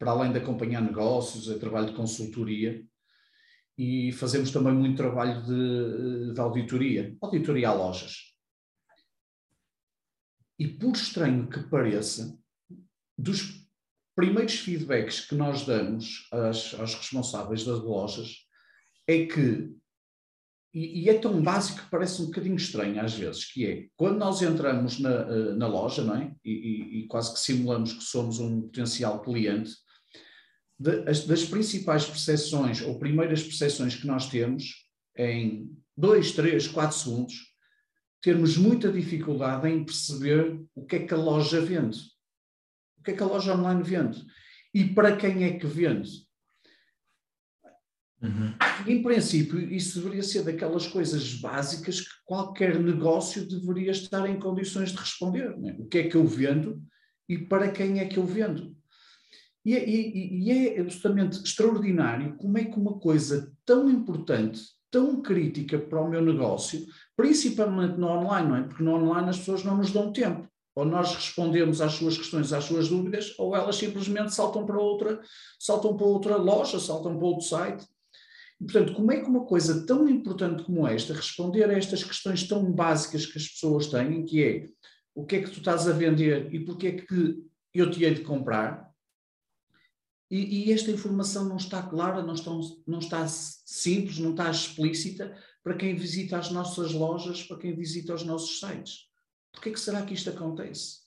para além de acompanhar negócios, é trabalho de consultoria e fazemos também muito trabalho de, de auditoria, auditoria a lojas. E por estranho que pareça, dos primeiros feedbacks que nós damos às, aos responsáveis das lojas é que, e, e, é tão básico que parece um bocadinho estranho às vezes, que é, quando nós entramos na, eh, na loja, não é? E, e, e quase que simulamos que somos um potencial cliente, de, as, das principais percepções, ou primeiras percepções que nós temos, em dois, três, quatro segundos, termos muita dificuldade em perceber o que é que a loja vende o que é que a loja online vende? E para quem é que vende? Uhum. Em princípio, isso deveria ser daquelas coisas básicas que qualquer negócio deveria estar em condições de responder. Né? O que é que eu vendo e para quem é que eu vendo? E, é, e, e é absolutamente extraordinário como é que uma coisa tão importante, tão crítica para o meu negócio, principalmente no online, não é? Porque no online as pessoas não nos dão tempo ou nós respondemos às suas questões, às suas dúvidas, ou elas simplesmente saltam para outra, saltam para outra loja, saltam para outro site. E, portanto, como é que uma coisa tão importante como esta, responder a estas questões tão básicas que as pessoas têm, que é o que é que tu estás a vender e porque é que eu te hei de comprar, e, e, esta informação não está clara, não está, não está simples, não está explícita para quem visita as nossas lojas, para quem visita os nossos sites. Por que, que será que isto acontece?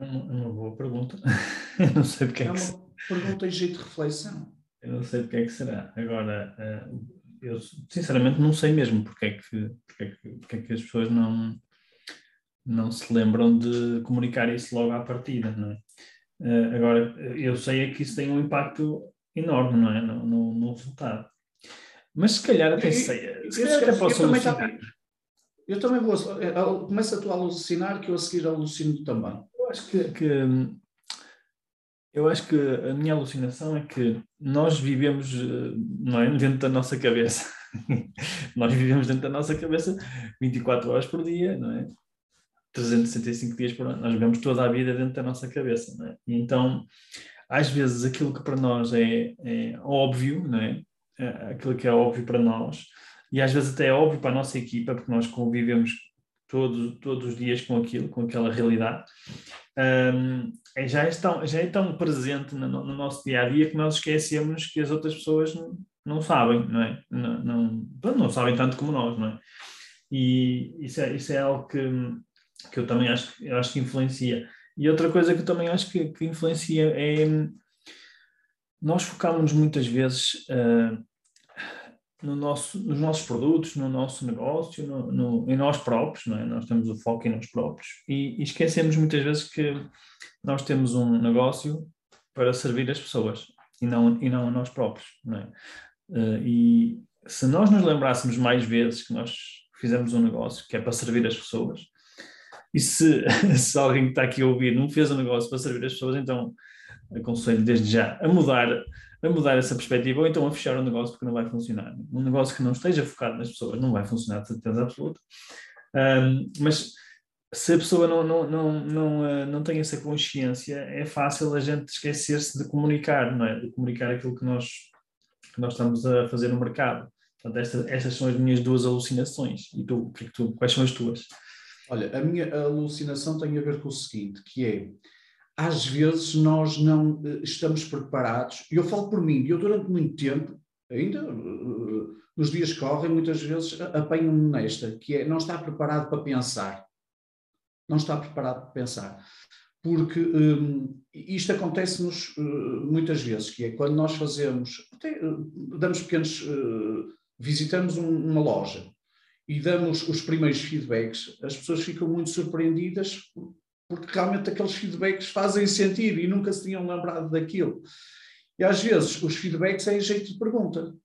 É uma, uma boa pergunta. Eu não sei porque é, é que uma pergunta em jeito de reflexão. Eu não sei porque é que será. Agora, eh, eu sinceramente não sei mesmo porque é que, porque é que, porque é que as pessoas não, não se lembram de comunicar isso logo à partida, não é? Eh, agora, eu sei é que isso tem um impacto enorme, não é? No, no, no resultado. Mas se calhar até sei, se calhar até posso alucinar. Eu também vou. Eh, começa tu a alucinar que eu a seguir alucino também. Eu acho que, que, eu acho que a minha alucinação é que nós vivemos eh, não é, dentro da nossa cabeça. nós vivemos dentro da nossa cabeça 24 horas por dia, não é? 365 dias por ano. Nós vivemos toda a vida dentro da nossa cabeça, não é? E então, às vezes, aquilo que para nós é, é óbvio, não é? é aquilo que é óbvio para nós, e às vezes até é óbvio para a nossa equipa, porque nós convivemos todos, todos os dias com aquilo, com aquela realidade, um, é, já, é tão, já é tão presente no, no, nosso dia a dia que nós esquecemos que as outras pessoas não, não sabem, não é? Não, não, não sabem tanto como nós, não é? E isso é, isso é algo que, que eu também acho, eu acho que influencia. E outra coisa que eu também acho que, que influencia é nós focamos muitas vezes uh, no nosso, nos nossos produtos, no nosso negócio, no, no, em nós próprios, não é? Nós temos o foco em nós próprios e, e, esquecemos muitas vezes que nós temos um negócio para servir as pessoas e não, e não a nós próprios, não é? Uh, e se nós nos lembrássemos mais vezes que nós fizemos um negócio que é para servir as pessoas, e se, se alguém que está aqui a ouvir não fez um negócio para servir as pessoas, então aconselho desde já a mudar a mudar essa perspectiva ou então a fechar o negócio porque não vai funcionar. Um negócio que não esteja focado nas pessoas não vai funcionar de certeza absoluta. Um, mas se a pessoa não, não, não, não, uh, não tem essa consciência, é fácil a gente esquecer-se de comunicar, não é? De comunicar aquilo que nós, que nós estamos a fazer no mercado. Portanto, esta, estas são as minhas duas alucinações. E tu, tu, quais são as tuas? Olha, a minha alucinação tem a ver com o seguinte, que é às vezes nós não eh, estamos preparados, e eu falo por mim, eu durante muito tempo, ainda eh, nos dias que correm, muitas vezes apanho-me nesta, que é não estar preparado para pensar. Não está preparado para pensar. Porque um, isto acontece-nos uh, muitas vezes, que é quando nós fazemos, até, uh, damos pequenos, uh, visitamos um, uma loja e damos os primeiros feedbacks, as pessoas ficam muito surpreendidas porque realmente aqueles feedbacks fazem sentido e nunca se tinham lembrado daquilo. E às vezes os feedbacks é em jeito de pergunta,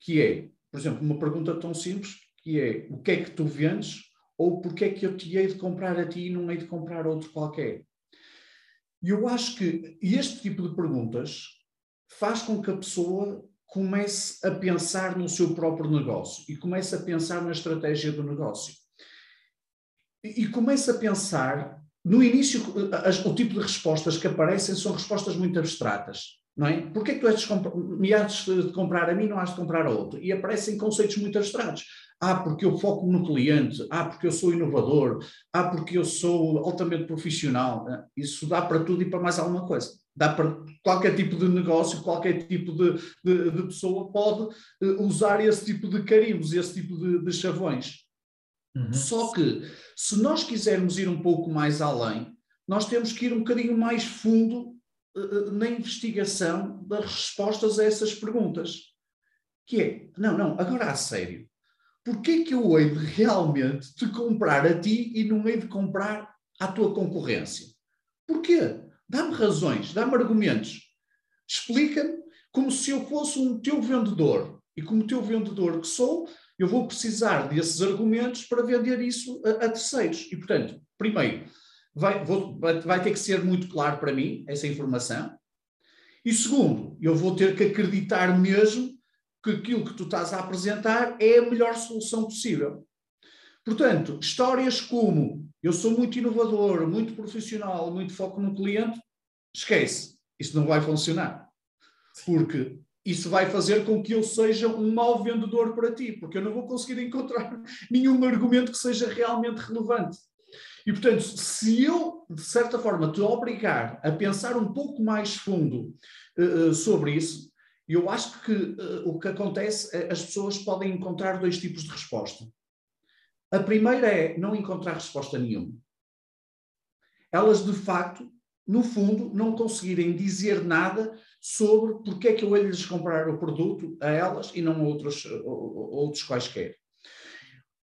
que é, por exemplo, uma pergunta tão simples, que é o que é que tu vendes ou porque é que eu te hei de comprar a ti e não hei de comprar outro qualquer. E eu acho que este tipo de perguntas faz com que a pessoa comece a pensar no seu próprio negócio e comece a pensar na estratégia do negócio. E, comece a pensar, no início, as, o tipo de respostas que aparecem são respostas muito abstratas. Não é? Porquê é que tu és de me has de comprar a mim não has de comprar a outro? E aparecem conceitos muito abstratos. Ah, porque eu foco no cliente. Ah, porque eu sou inovador. Ah, porque eu sou altamente profissional. Isso dá para tudo e para mais alguma coisa. Dá para qualquer tipo de negócio, qualquer tipo de, de, de pessoa pode eh, usar esse tipo de carimbos, esse tipo de, de chavões. Uhum. Só que, se nós quisermos ir um pouco mais além, nós temos que ir um bocadinho mais fundo uh, na investigação das respostas a essas perguntas. Que é, não, não, agora a sério, porquê que eu hei de realmente te comprar a ti e não hei de comprar à tua concorrência? Porquê? Dá-me razões, dá-me argumentos. Explica-me como se eu fosse um teu vendedor. E como teu vendedor que sou, eu vou precisar desses argumentos para vender isso a, a terceiros. E, portanto, primeiro, vai, vou, vai ter que ser muito claro para mim essa informação. E segundo, eu vou ter que acreditar mesmo que aquilo que tu estás a apresentar é a melhor solução possível. Portanto, histórias como eu sou muito inovador, muito profissional, muito foco no cliente, esquece, isso não vai funcionar. Porque isso vai fazer com que eu seja um mau vendedor para ti, porque eu não vou conseguir encontrar nenhum argumento que seja realmente relevante. E, portanto, se eu, de certa forma, te obrigar a pensar um pouco mais fundo uh, sobre isso, eu acho que uh, o que acontece é as pessoas podem encontrar dois tipos de resposta. A primeira é não encontrar resposta nenhuma. Elas, de facto, no fundo, não conseguirem dizer nada sobre porque é que eu hei de lhes comprar o produto a elas e não a outros, outros quaisquer.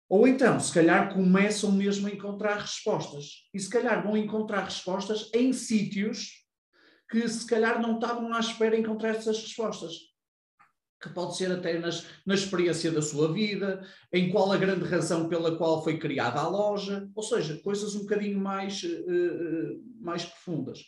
Ou então, se calhar, começam mesmo a encontrar respostas. E se calhar vão encontrar respostas em sítios que se calhar não estavam à espera de encontrar essas respostas. Que pode ser até nas, na experiência da sua vida, em qual a grande razão pela qual foi criada a loja, ou seja, coisas um bocadinho mais, uh, mais profundas.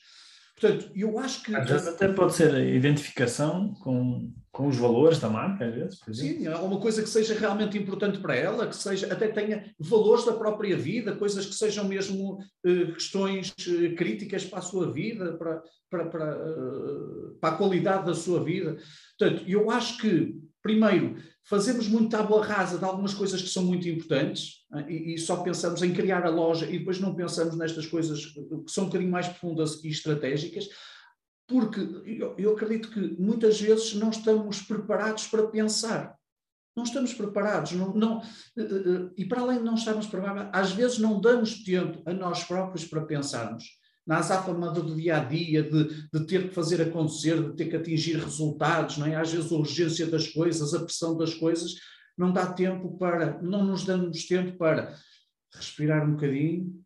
Portanto, eu acho que. Até pode ser a identificação com, com os valores da marca, às vezes. Sim, alguma coisa que seja realmente importante para ela, que seja até tenha valores da própria vida, coisas que sejam mesmo uh, questões uh, críticas para a sua vida, para, para, para, uh, para a qualidade da sua vida. Portanto, eu acho que, primeiro, fazemos muito tábua rasa de algumas coisas que são muito importantes né, e, e, só pensamos em criar a loja e depois não pensamos nestas coisas que são um bocadinho mais profundas e estratégicas, porque eu, eu acredito que muitas vezes não estamos preparados para pensar. Não estamos preparados, não, não, eh, eh, eh, e para além de não estarmos preparados, às vezes não damos tempo a nós próprios para pensarmos na azáfama do dia a dia, de, de, ter que fazer acontecer, de ter que atingir resultados, não é? às vezes a urgência das coisas, a pressão das coisas, não dá tempo para, não nos damos tempo para respirar um bocadinho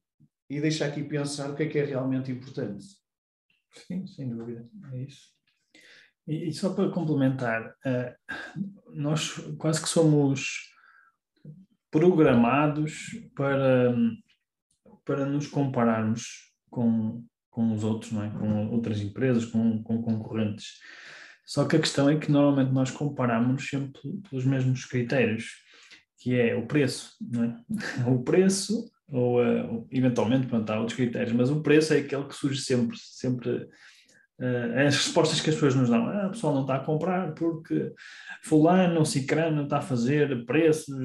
e deixar aqui pensar o que é que é realmente importante. Sim, sem dúvida, é isso. E, e só para complementar, uh, nós quase que somos programados para, para nos compararmos com, com os outros, não é? com outras empresas, com, com concorrentes. Só que a questão é que normalmente nós comparamos sempre pelos mesmos critérios, que é o preço, não é? O preço, ou uh, eventualmente, pronto, há outros critérios, mas o preço é aquele que surge sempre, sempre uh, as respostas que as pessoas nos dão. Ah, o pessoal não está a comprar porque fulano ou cicrano está a fazer preços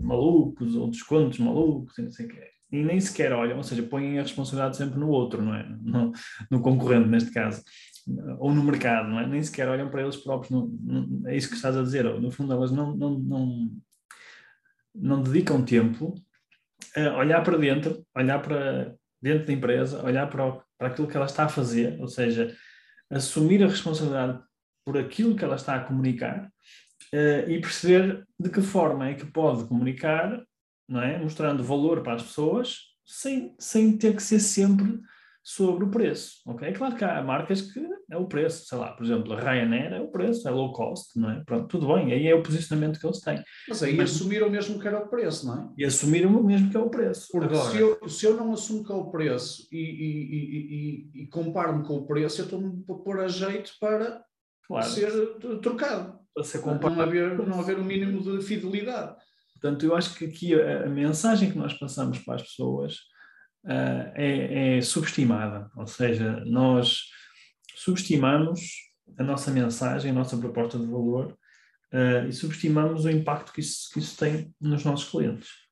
malucos ou descontos malucos, não sei o e nem sequer olham, ou seja, põem a responsabilidade sempre no outro, não é? No, no concorrente, neste caso, ou no mercado, não é? Nem sequer olham para eles próprios, não, não, é isso que estás a dizer, no fundo elas não, não, não, não dedicam tempo olhar para dentro, olhar para dentro da empresa, olhar para, para aquilo que ela está a fazer, ou seja, assumir a responsabilidade por aquilo que ela está a comunicar uh, e perceber de que forma é que pode comunicar não é? mostrando valor para as pessoas, sem, sem ter que ser sempre sobre o preço, ok? É claro que há marcas que é o preço, sei lá, por exemplo, a Ryanair é o preço, é low cost, não é? Pronto, tudo bem, aí é o posicionamento que eles têm. Mas aí Mas, assumiram mesmo que era o preço, não é? E assumiram mesmo que é o preço. Porque Agora, se, eu, se eu não assumo que é o preço e, e, e, e comparo-me com o preço, eu estou-me a pôr a jeito para claro. ser trocado. Para ser comparado. Não haver, não haver um mínimo de fidelidade. Portanto, eu acho que aqui a, a mensagem que nós passamos para as pessoas uh, é, é subestimada, ou seja, nós subestimamos a nossa mensagem, a nossa proposta de valor uh, e subestimamos o impacto que isso, que isso tem nos nossos clientes.